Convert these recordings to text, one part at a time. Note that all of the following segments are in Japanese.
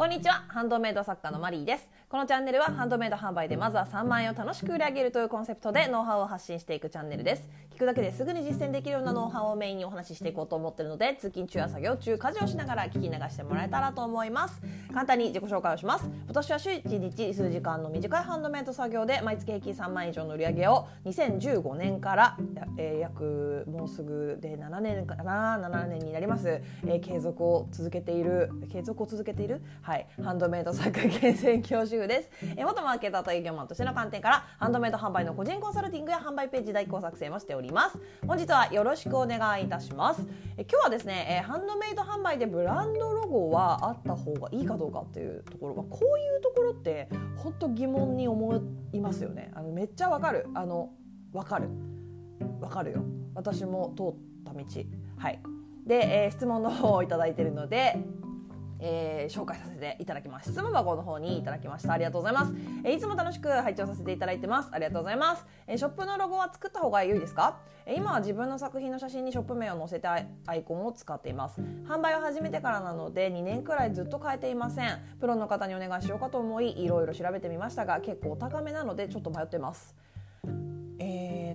こんにちは。ハンドメイド作家のマリーです。このチャンネルはハンドメイド販売でまずは3万円を楽しく売り上げるというコンセプトでノウハウを発信していくチャンネルです。聞くだけですぐに実践できるようなノウハウをメインにお話ししていこうと思ってるので通勤中や作業中家事をしながら聞き流してもらえたらと思います。簡単に自己紹介をします。私は週1日数時間の短いハンドメイド作業で毎月平均3万円以上の売り上げを2015年から、えー、約もうすぐで7年かな？7年になります、えー、継続を続けている継続を続けている？ははい。ハンドメイド作家厳選教授です、え、元マーケターと営業マンとしての観点からハンドメイド販売の個人コンサルティングや販売ページ代行作成もしております。本日はよろしくお願いいたします。え今日はですね、え、ハンドメイド販売でブランドロゴはあった方がいいかどうかっていうところ、ま、こういうところって本当疑問に思いますよね。あのめっちゃわかる。あのわかる。わかるよ。私も通った道。はい。で、えー、質問の方を頂いているのでえー、紹介させていただきます。質問箱の方にいただきました。ありがとうございます、えー、いつも楽しく拝聴させていただいてます。ありがとうございます、えー、ショップのロゴは作った方が良いですか、え今は自分の作品の写真にショップ名を載せてアイコンを使っています。販売を始めてからなので2年くらいずっと変えていません。プロの方にお願いしようかと思いいろいろ調べてみましたが結構高めなのでちょっと迷ってます。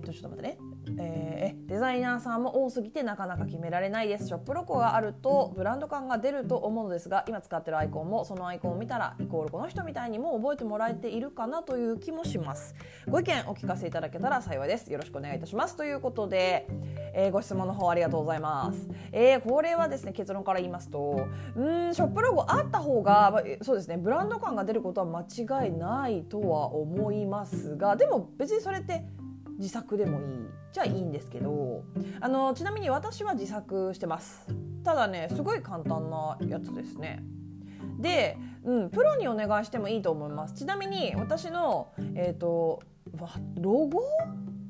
とちょっと待ってね。えー、デザイナーさんも多すぎてなかなか決められないです。ショップロゴがあるとブランド感が出ると思うのですが今使ってるアイコンもそのアイコンを見たらイコールこの人みたいにも覚えてもらえているかなという気もします。ご意見お聞かせいただけたら幸いです。よろしくお願いいたします。ということで、えー、ご質問の方ありがとうございます、えー、これはですね結論から言いますとうんショップロゴあった方がそうですねブランド感が出ることは間違いないとは思いますがでも別にそれって自作でもいいじゃあいいんですけどあのちなみに私は自作してます。ただねすごい簡単なやつですね。で、うん、プロにお願いしてもいいと思います。ちなみに私のえっ、ー、とロゴ？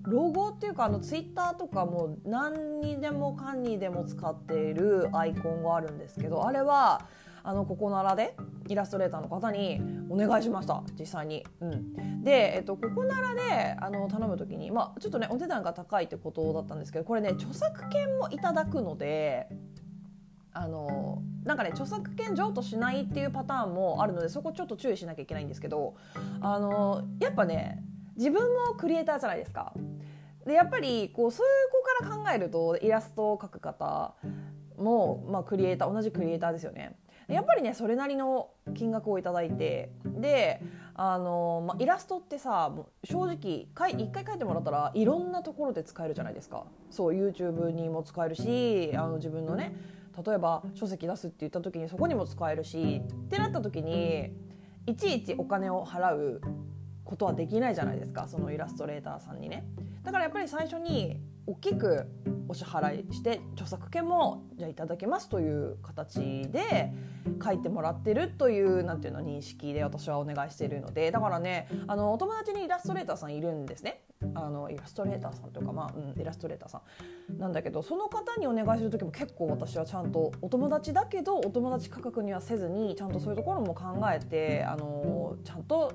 ロゴっていうかあのツイッターとかも何にでもかんにでも使っているアイコンがあるんですけどあれはあのここならでイラストレーターの方にお願いしました実際に。うん、で、えっと、ここならであの頼む時に、まあ、ちょっとねお値段が高いってことだったんですけどこれね著作権もいただくので。あのなんかね著作権譲渡しないっていうパターンもあるのでそこちょっと注意しなきゃいけないんですけどあのやっぱね自分もクリエイターじゃないですか。でやっぱりこうそういう子から考えるとイラストを描く方も、まあ、クリエイター同じクリエイターですよね。やっぱりねそれなりの金額を頂いてであの、まあ、イラストってさ正直かい1回描いてもらったらいろんなところで使えるじゃないですかそう YouTube にも使えるしあの自分のね例えば書籍出すって言った時にそこにも使えるしってなった時にいちいちお金を払うことはできないじゃないですかそのイラストレーターさんにね。だからやっぱり最初に大きくお支払いして著作権もじゃあいただけますという形で書いてもらってるというなんていうの認識で私はお願いしているのでだからねあのお友達にイラストレーターさんいるんですね。あのイラストレーターさんというか、まあうん、イラストレーターさんなんだけどその方にお願いする時も結構私はちゃんとお友達だけどお友達価格にはせずにちゃんとそういうところも考えてあのちゃんと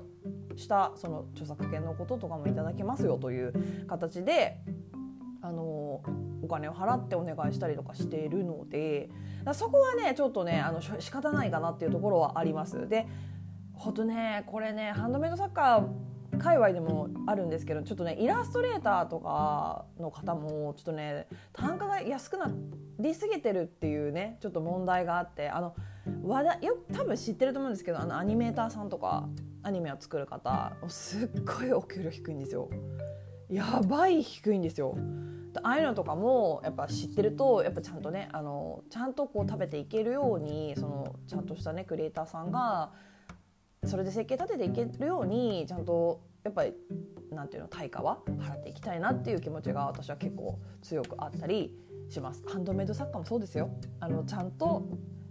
したその著作権のこととかもいただけますよという形であのお金を払ってお願いしたりとかしているのでそこはねちょっとねあの仕方ないかなっていうところはあります。でほんとねこれねハンドメイドサッカー界隈でもあるんですけどちょっとねイラストレーターとかの方もちょっとね単価が安くなりすぎてるっていうねちょっと問題があってあの話題よ多分知ってると思うんですけどあのアニメーターさんとかアニメを作る方すっごいお給料低いんですよ。やばい低いんですよ。ああいうのとかもやっぱ知ってるとやっぱちゃんとねあのちゃんとこう食べていけるようにそのちゃんとしたねクリエイターさんがそれで設計立てていけるようにちゃんとやっぱりなんていうの対価は払っていきたいなっていう気持ちが私は結構強くあったりします。ハンドメイド作家もそうですよあのちゃんと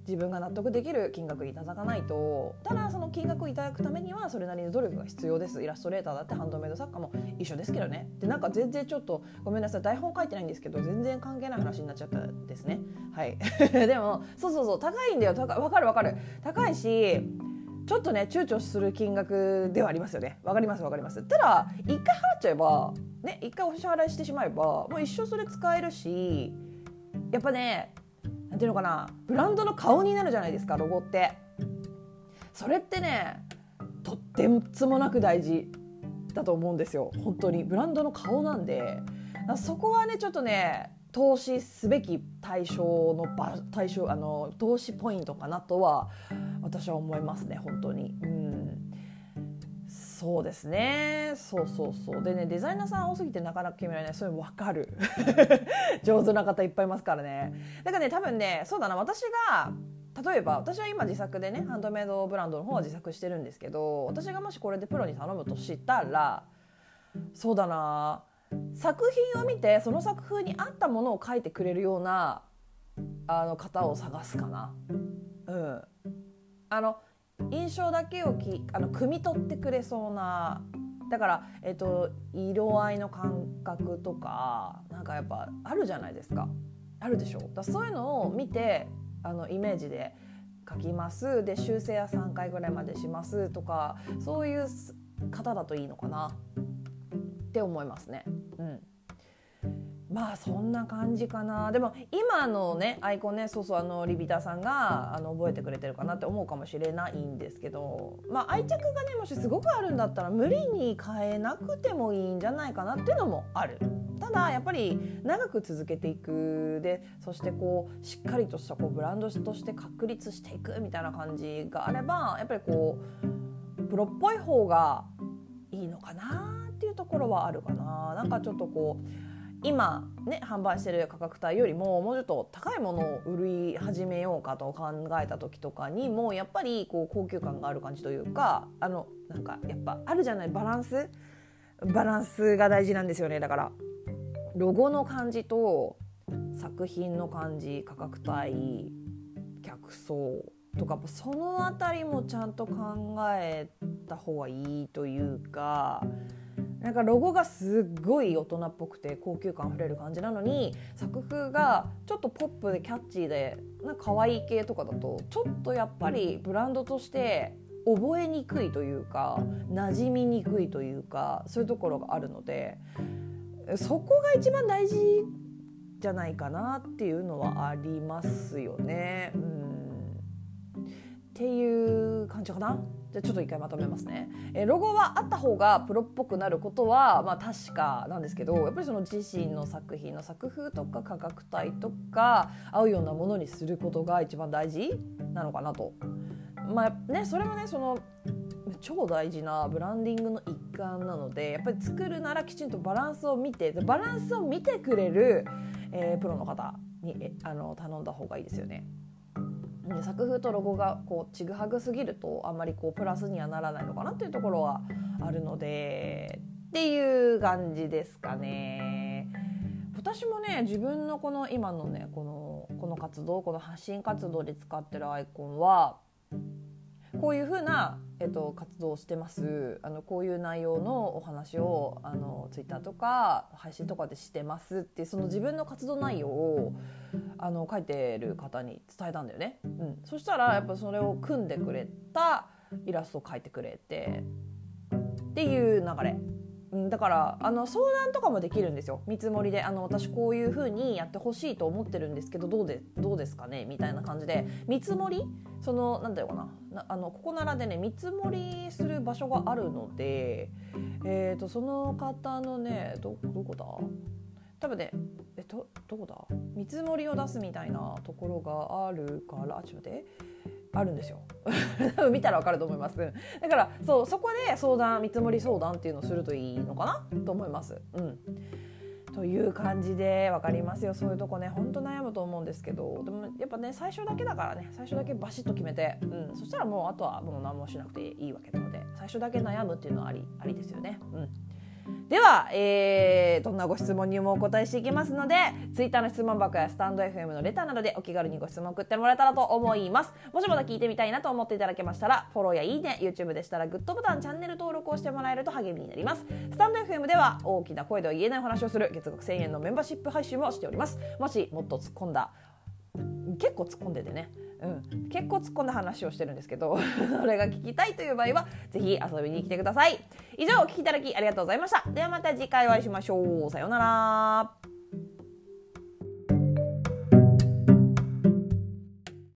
自分が納得できる金額いただかないとただその金額をいただくためにはそれなりの努力が必要です。イラストレーターだってハンドメイド作家も一緒ですけどね。でなんか全然ちょっとごめんなさい。台本書いてないんですけど全然関係ない話になっちゃったですね。はい。でもそうそうそう。高いんだよ。高わかるわかる。高いしちょっとね躊躇する金額ではありますよね。わかりますわかります。ただ一回払っちゃえばね一回お支払いしてしまえばもう一生それ使えるしやっぱねなんていうのかなブランドの顔になるじゃないですかロゴって。それってねとってつもなく大事だと思うんですよ本当にブランドの顔なんでそこはねちょっとね投資すべき対象の場対象あの投資ポイントかなとは私は思いますね本当に。うんそうですね。そうそうそう。でねデザイナーさん多すぎてなかなか決められない。そういうの分かる 上手な方いっぱいいますからね。だからね多分ねそうだな。私が例えば私は今自作でねハンドメイドブランドの方は自作してるんですけど私がもしこれでプロに頼むとしたらそうだな。作品を見てその作風に合ったものを描いてくれるようなあの方を探すかな。うん、あの印象だけをきあの汲み取ってくれそうなだから、えっと、色合いの感覚とかなんかやっぱあるじゃないですか。あるでしょ？だそういうのを見てあのイメージで書きます。で修正は3回ぐらいまでします。とかそういう方だといいのかなって思いますね。うん。まあそんな感じかなでも今のねアイコンねそうそうあのリビターさんがあの覚えてくれてるかなって思うかもしれないんですけどまあ愛着がねもしすごくあるんだったら無理に変えなくてもいいんじゃないかなっていうのもある。ただやっぱり長く続けていくでそしてこうしっかりとしたこうブランドとして確立していくみたいな感じがあればやっぱりこうプロっぽい方がいいのかなっていうところはあるかな。なんかちょっとこう今ね販売してる価格帯よりももうちょっと高いものを売り始めようかと考えた時とかにもやっぱりこう高級感がある感じというかあのなんかやっぱあるじゃないバランス？バランスが大事なんですよね。だからロゴの感じと作品の感じ価格帯客層とかその辺りもちゃんと考えた方がいいというか。なんかロゴがすっごい大人っぽくて高級感あふれる感じなのに作風がちょっとポップでキャッチーでなんか可愛い系とかだとちょっとやっぱりブランドとして覚えにくいというか馴染みにくいというかそういうところがあるのでそこが一番大事じゃないかなっていうのはありますよね。うんっていう感じかな。じゃちょっと一回まとめますね、えロゴはあった方がプロっぽくなることはまあ確かなんですけどやっぱりその自身の作品の作風とか価格帯とか合うようなものにすることが一番大事なのかなと。まあね、それもねその超大事なブランディングの一環なのでやっぱり作るならきちんとバランスを見てバランスを見てくれる、えー、プロの方にあの頼んだ方がいいですよね。作風とロゴがこうちぐはぐすぎるとあんまりこうプラスにはならないのかなっていうところはあるのでっていう感じですかね。私もね自分のこの今のねこのこの活動この発信活動で使ってるアイコンはこういうふうな、えっと、活動をしてます。あのこういう内容のお話をあのツイッターとか配信とかでしてますってその自分の活動内容をあの書いてる方に伝えたんだよね、うん、そしたらやっぱそれを組んでくれたイラストを描いてくれてっていう流れ、だからあの相談とかもできるんですよ。見積もりであの私こういう風にやってほしいと思ってるんですけどどうでどうですかね？みたいな感じで。見積もり？そのなんだろうかな？あのここならでね見積もりする場所があるので、えーと、その方のねどどこだ？多分ねえどどこだ？見積もりを出すみたいなところがあるからちょっと待って。あるんですよ。多分見たらわかると思います。だからそうそこで相談見積もり相談っていうのをするといいのかな？と思います。うん。という感じで分かりますよ。そういうとこねほんと悩むと思うんですけど。でもやっぱね最初だけだからね。最初だけバシッと決めて、うん、そしたらもうあとはもう何もしなくていいわけなので。最初だけ悩むっていうのはありありですよね。うん。では、えー、どんなご質問にもお答えしていきますので Twitter の質問箱やスタンド FM のレターなどでお気軽にご質問送ってもらえたらと思います。もしまだ聞いてみたいなと思っていただけましたらフォローやいいね YouTube でしたらグッドボタンチャンネル登録をしてもらえると励みになります。スタンド FM では大きな声では言えないお話をする月額1000円のメンバーシップ配信をしております。もしもっと突っ込んだ結構突っ込んでてね。うん、結構突っ込んだ話をしてるんですけど それが聞きたいという場合はぜひ遊びに来てください。以上お聞きいただきありがとうございました。ではまた次回お会いしましょう。さようなら。